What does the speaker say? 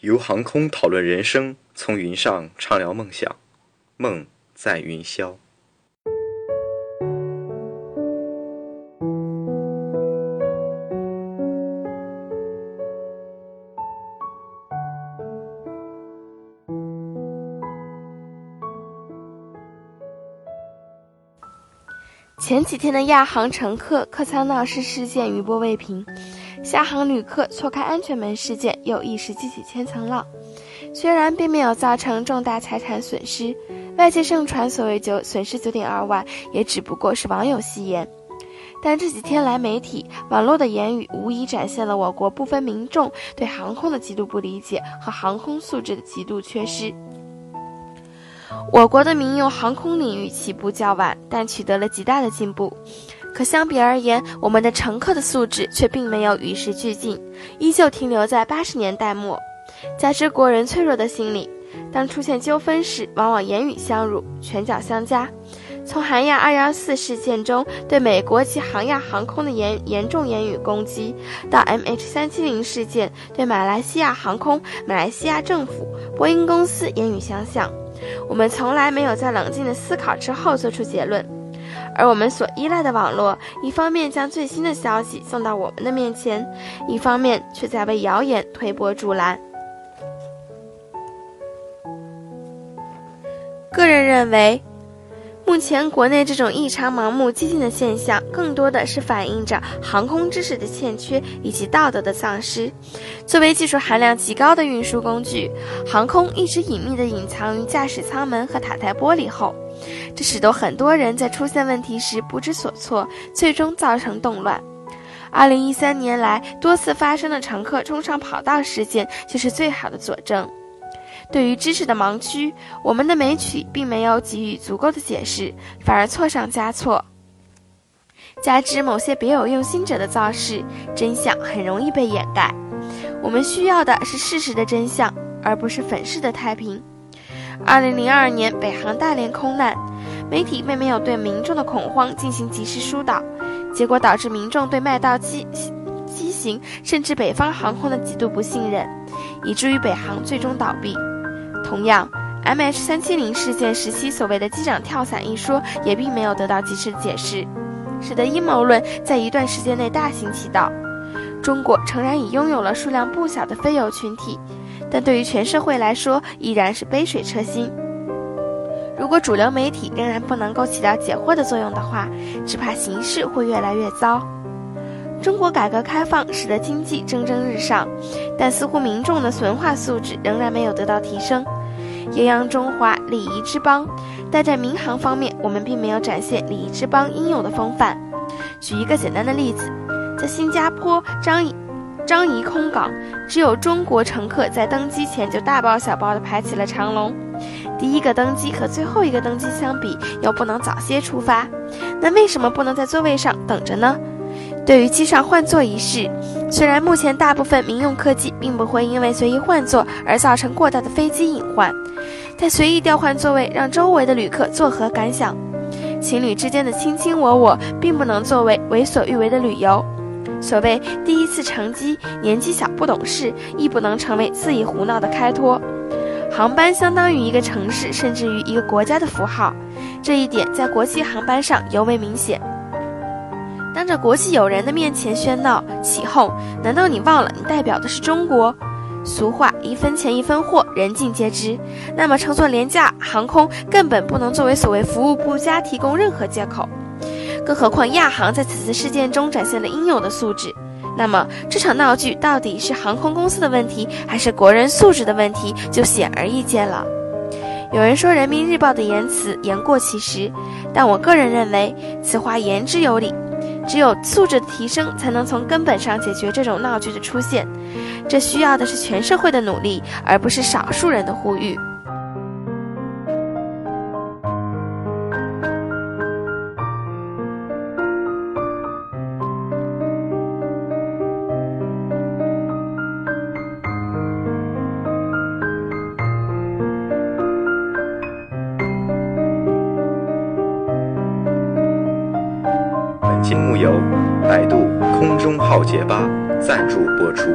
由航空讨论人生，从云上畅聊梦想，梦在云霄。前几天的亚航乘客客舱闹事事件余波未平，厦航旅客错开安全门事件又一时激起千层浪。虽然并没有造成重大财产损失，外界盛传所谓九损失九点二万，也只不过是网友戏言。但这几天来，媒体网络的言语无疑展现了我国部分民众对航空的极度不理解和航空素质的极度缺失。我国的民用航空领域起步较晚，但取得了极大的进步。可相比而言，我们的乘客的素质却并没有与时俱进，依旧停留在八十年代末。加之国人脆弱的心理，当出现纠纷时，往往言语相辱，拳脚相加。从韩亚二幺四事件中对美国及韩亚航空的严严重言语攻击，到 MH 三七零事件对马来西亚航空、马来西亚政府、波音公司言语相向。我们从来没有在冷静的思考之后做出结论，而我们所依赖的网络，一方面将最新的消息送到我们的面前，一方面却在为谣言推波助澜。个人认为。目前国内这种异常盲目激进的现象，更多的是反映着航空知识的欠缺以及道德的丧失。作为技术含量极高的运输工具，航空一直隐秘地隐藏于驾驶舱门和塔台玻璃后，这使得很多人在出现问题时不知所措，最终造成动乱。二零一三年来多次发生的乘客冲上跑道事件，就是最好的佐证。对于知识的盲区，我们的媒体并没有给予足够的解释，反而错上加错。加之某些别有用心者的造势，真相很容易被掩盖。我们需要的是事实的真相，而不是粉饰的太平。二零零二年北航大连空难，媒体并没有对民众的恐慌进行及时疏导，结果导致民众对麦道机机型甚至北方航空的极度不信任，以至于北航最终倒闭。同样，MH 三七零事件时期所谓的机长跳伞一说，也并没有得到及时的解释，使得阴谋论在一段时间内大行其道。中国诚然已拥有了数量不小的非友群体，但对于全社会来说，依然是杯水车薪。如果主流媒体仍然不能够起到解惑的作用的话，只怕形势会越来越糟。中国改革开放使得经济蒸蒸日上，但似乎民众的文化素质仍然没有得到提升。洋洋中华礼仪之邦，但在民航方面，我们并没有展现礼仪之邦应有的风范。举一个简单的例子，在新加坡樟宜樟宜空港，只有中国乘客在登机前就大包小包地排起了长龙。第一个登机和最后一个登机相比，又不能早些出发，那为什么不能在座位上等着呢？对于机上换座一事，虽然目前大部分民用客机并不会因为随意换座而造成过大的飞机隐患，但随意调换座位让周围的旅客作何感想？情侣之间的卿卿我我，并不能作为为所欲为的理由。所谓第一次乘机，年纪小不懂事，亦不能成为肆意胡闹的开脱。航班相当于一个城市，甚至于一个国家的符号，这一点在国际航班上尤为明显。当着国际友人的面前喧闹起哄，难道你忘了你代表的是中国？俗话一分钱一分货，人尽皆知。那么乘坐廉价航空根本不能作为所谓服务不佳提供任何借口。更何况亚航在此次事件中展现了应有的素质。那么这场闹剧到底是航空公司的问题，还是国人素质的问题，就显而易见了。有人说人民日报的言辞言过其实，但我个人认为此话言之有理。只有素质的提升，才能从根本上解决这种闹剧的出现。这需要的是全社会的努力，而不是少数人的呼吁。节目由百度空中浩劫吧赞助播出。